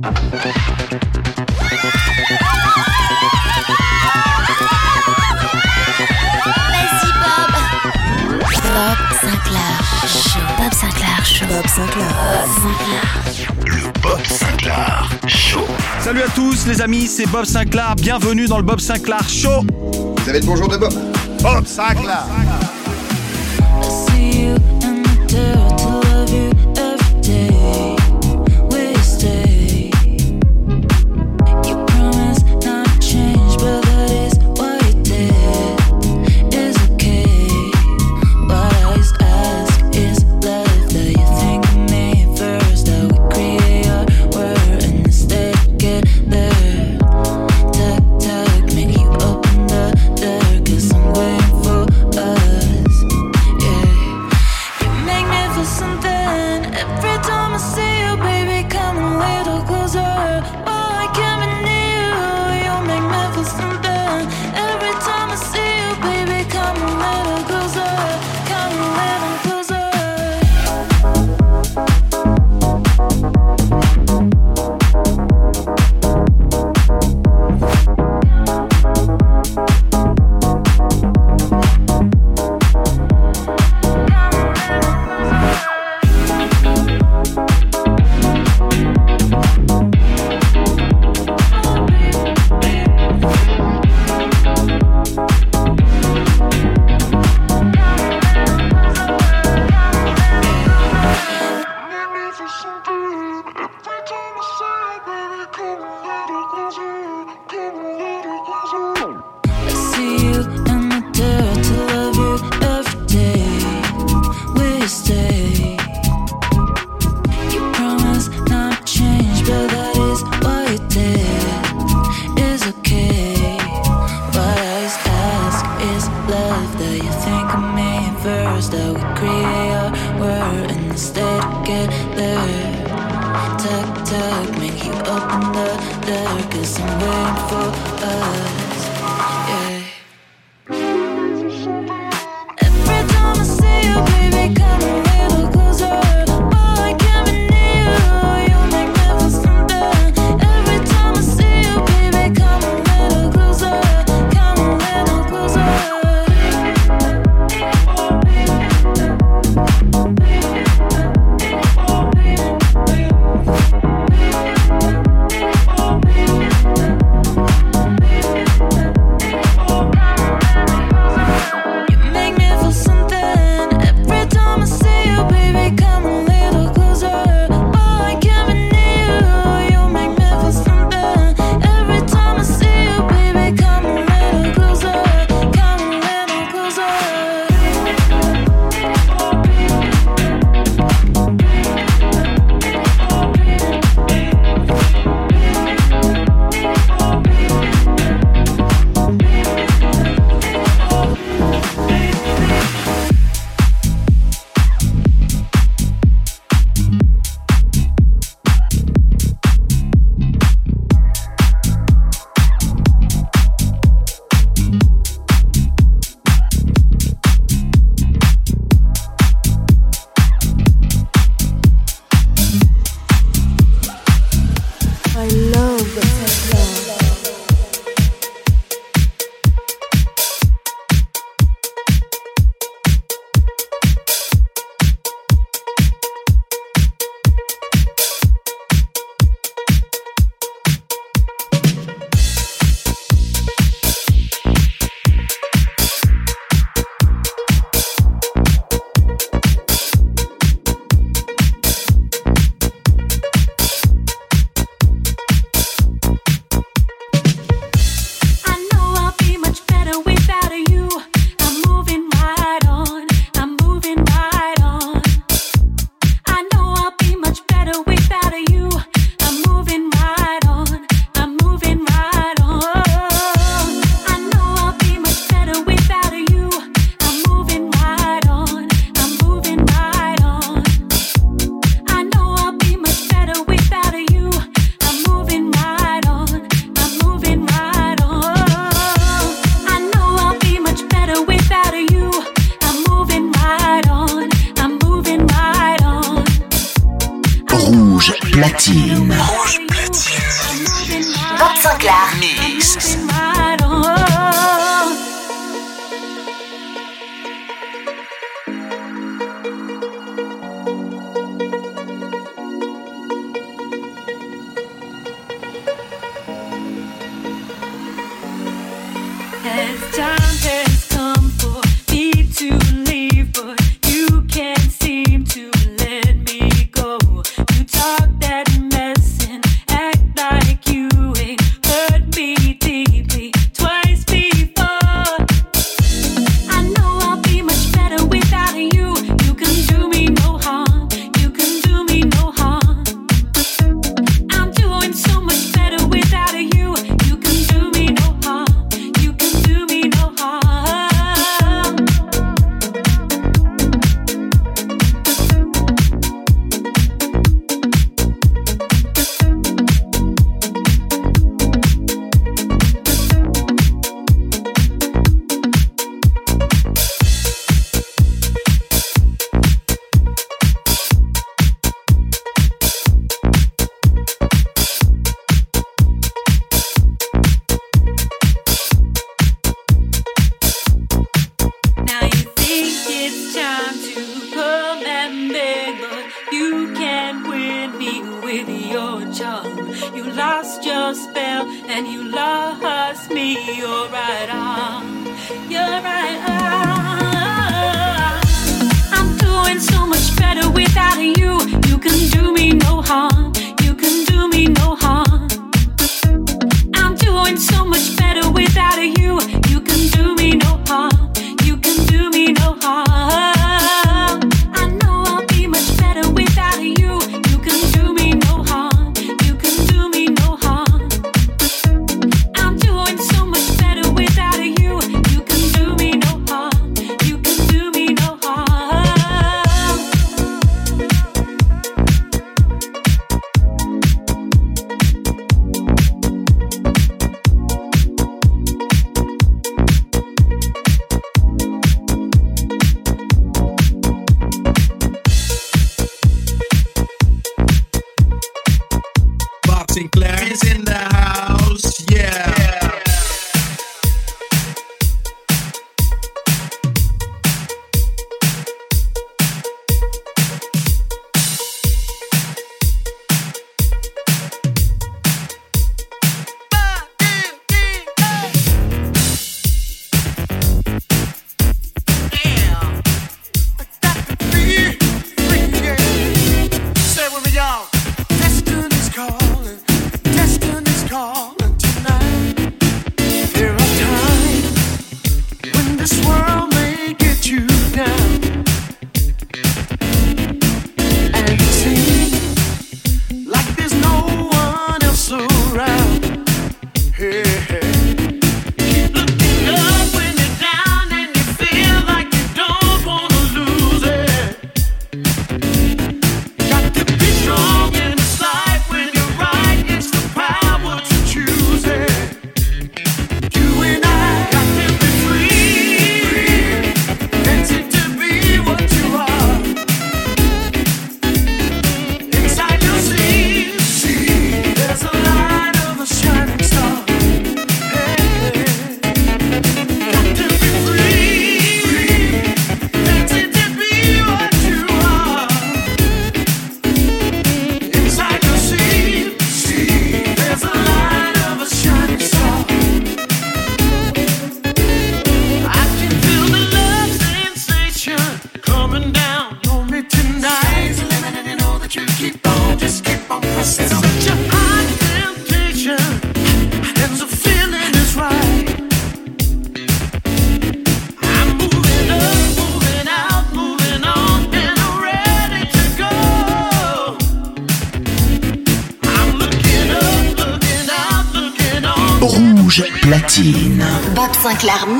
Bob Sinclair chaud. Bob Sinclair chaud. Bob Sinclair chaud. Le Bob Sinclair show. Salut à tous les amis, c'est Bob Sinclair. Bienvenue dans le Bob Sinclair show. Vous avez le bonjour de Bob. Bob Sinclair. See.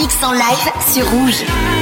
Mix en live sur Rouge.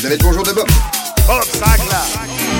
Vous avez le bonjour de Bob. Bob Sinclair.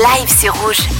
Live sur Rouge.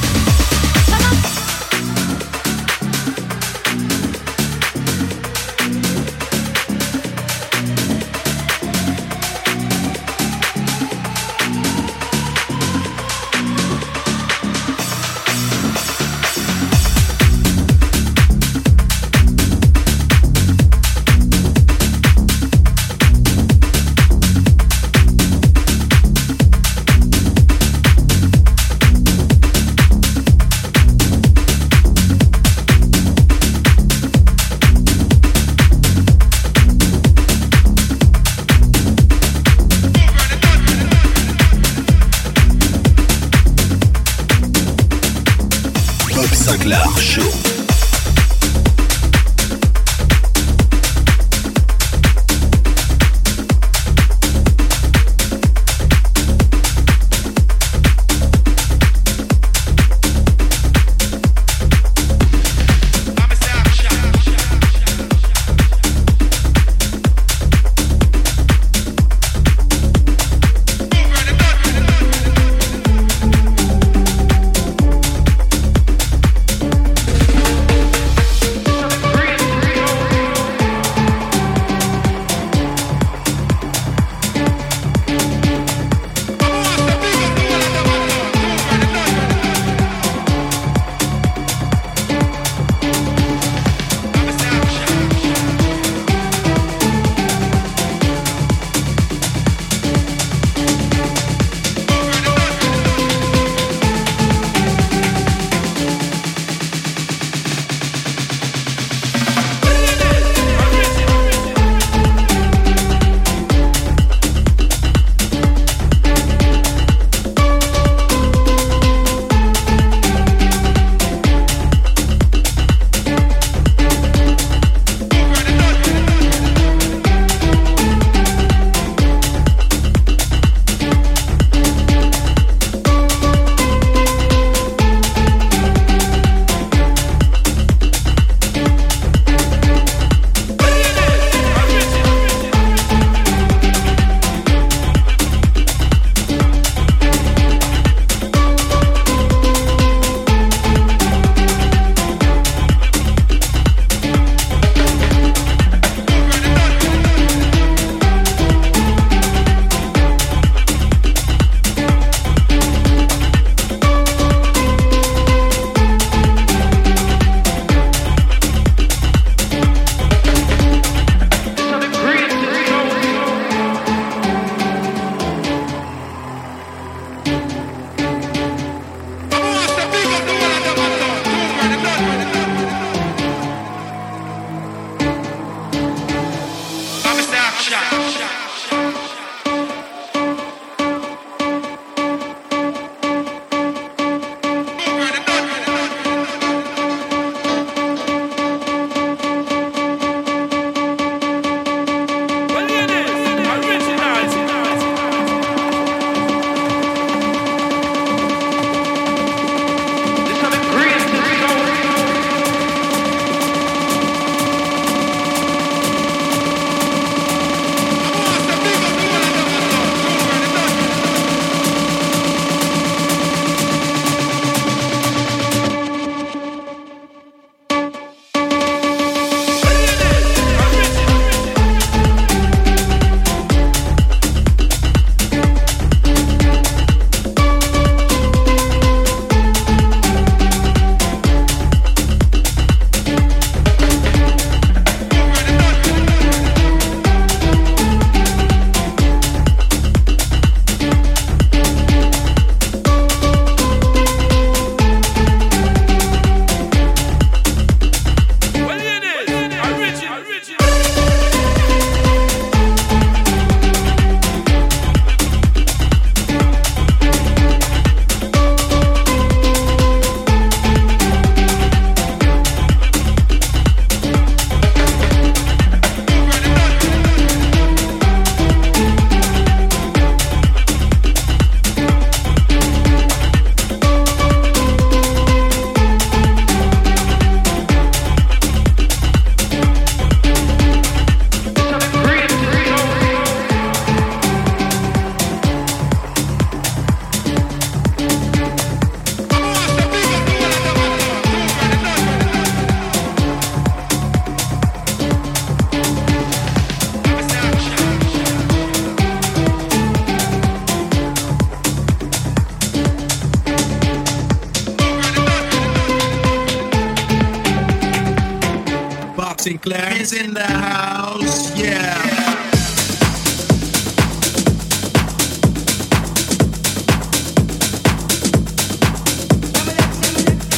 Sinclair is in the house, yeah.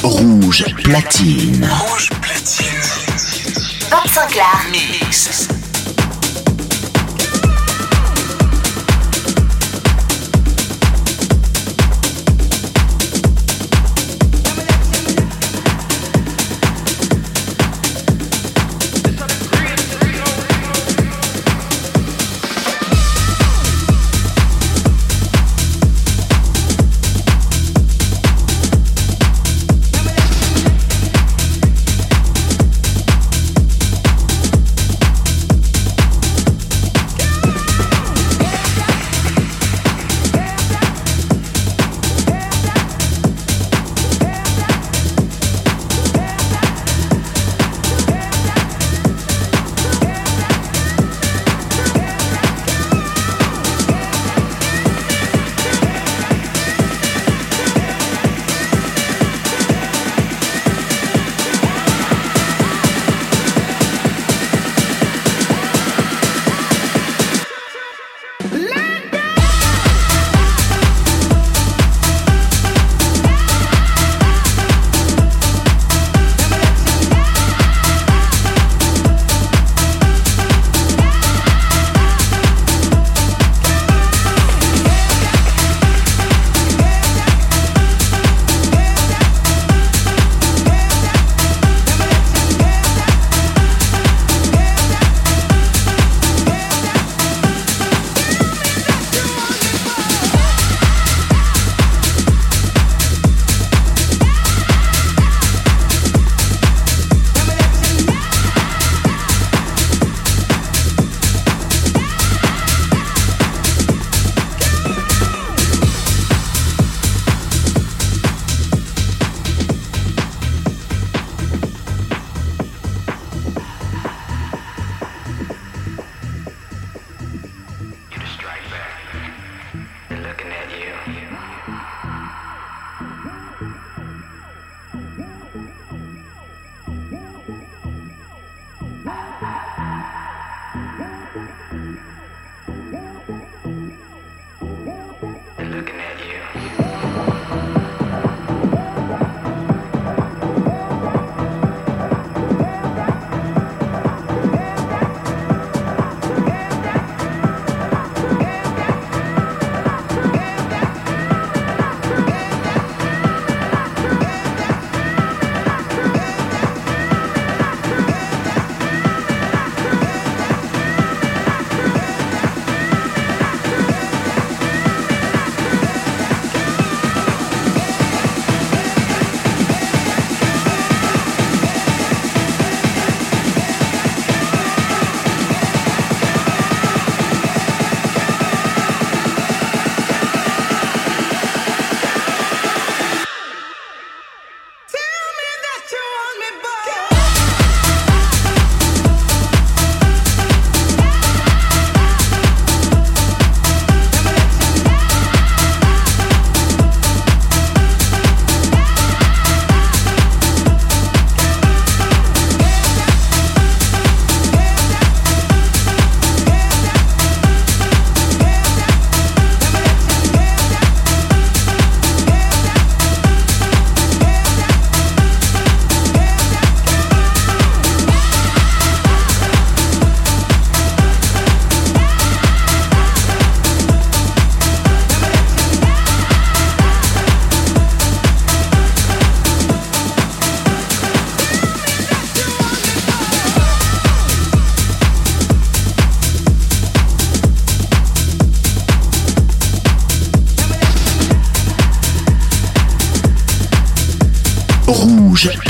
Rouge platine. Rouge platine. Bob Sinclair. Mix.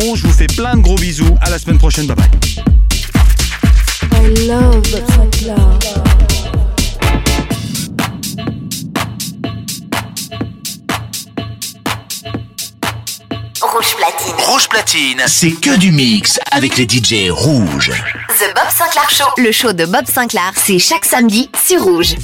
Je vous fais plein de gros bisous. À la semaine prochaine. Bye bye. Rouge Platine. Rouge Platine, c'est que du mix avec les DJ rouges. The Bob Sinclair Show. Le show de Bob Sinclair, c'est chaque samedi sur Rouge.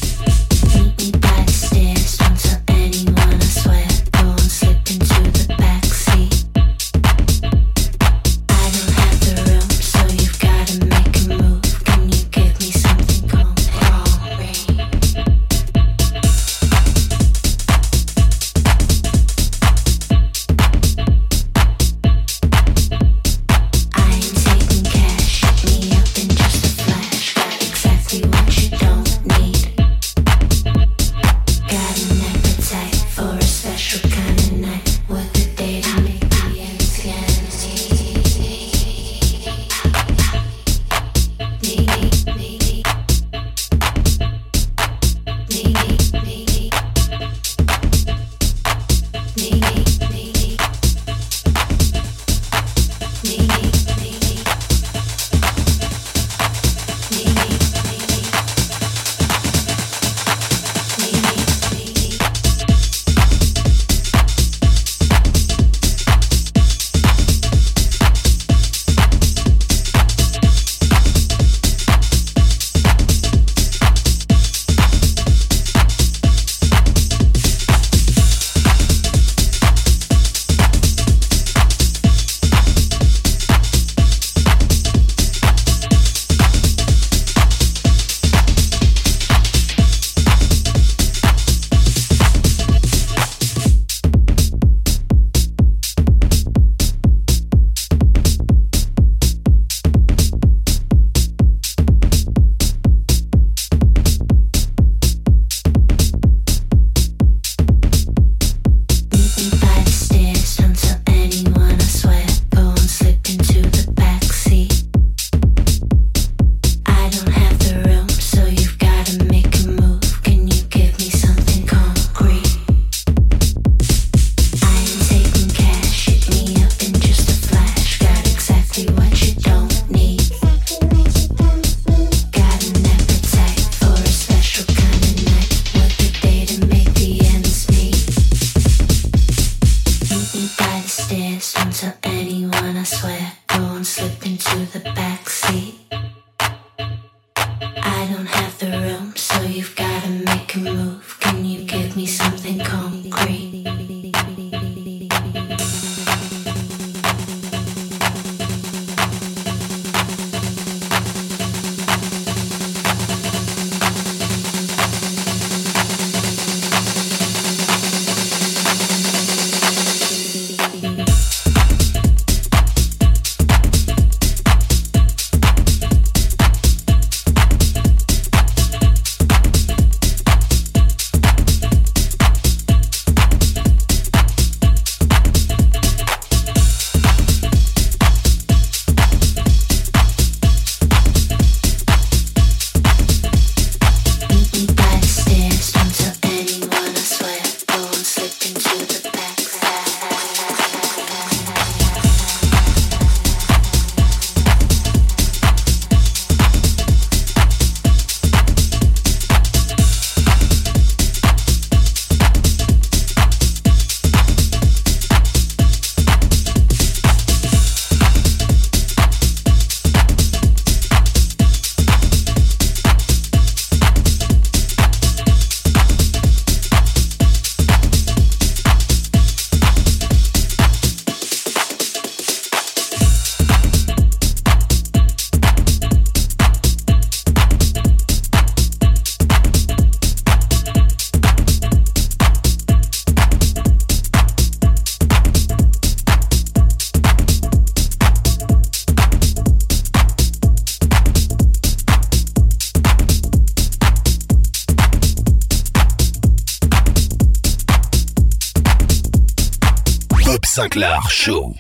Show.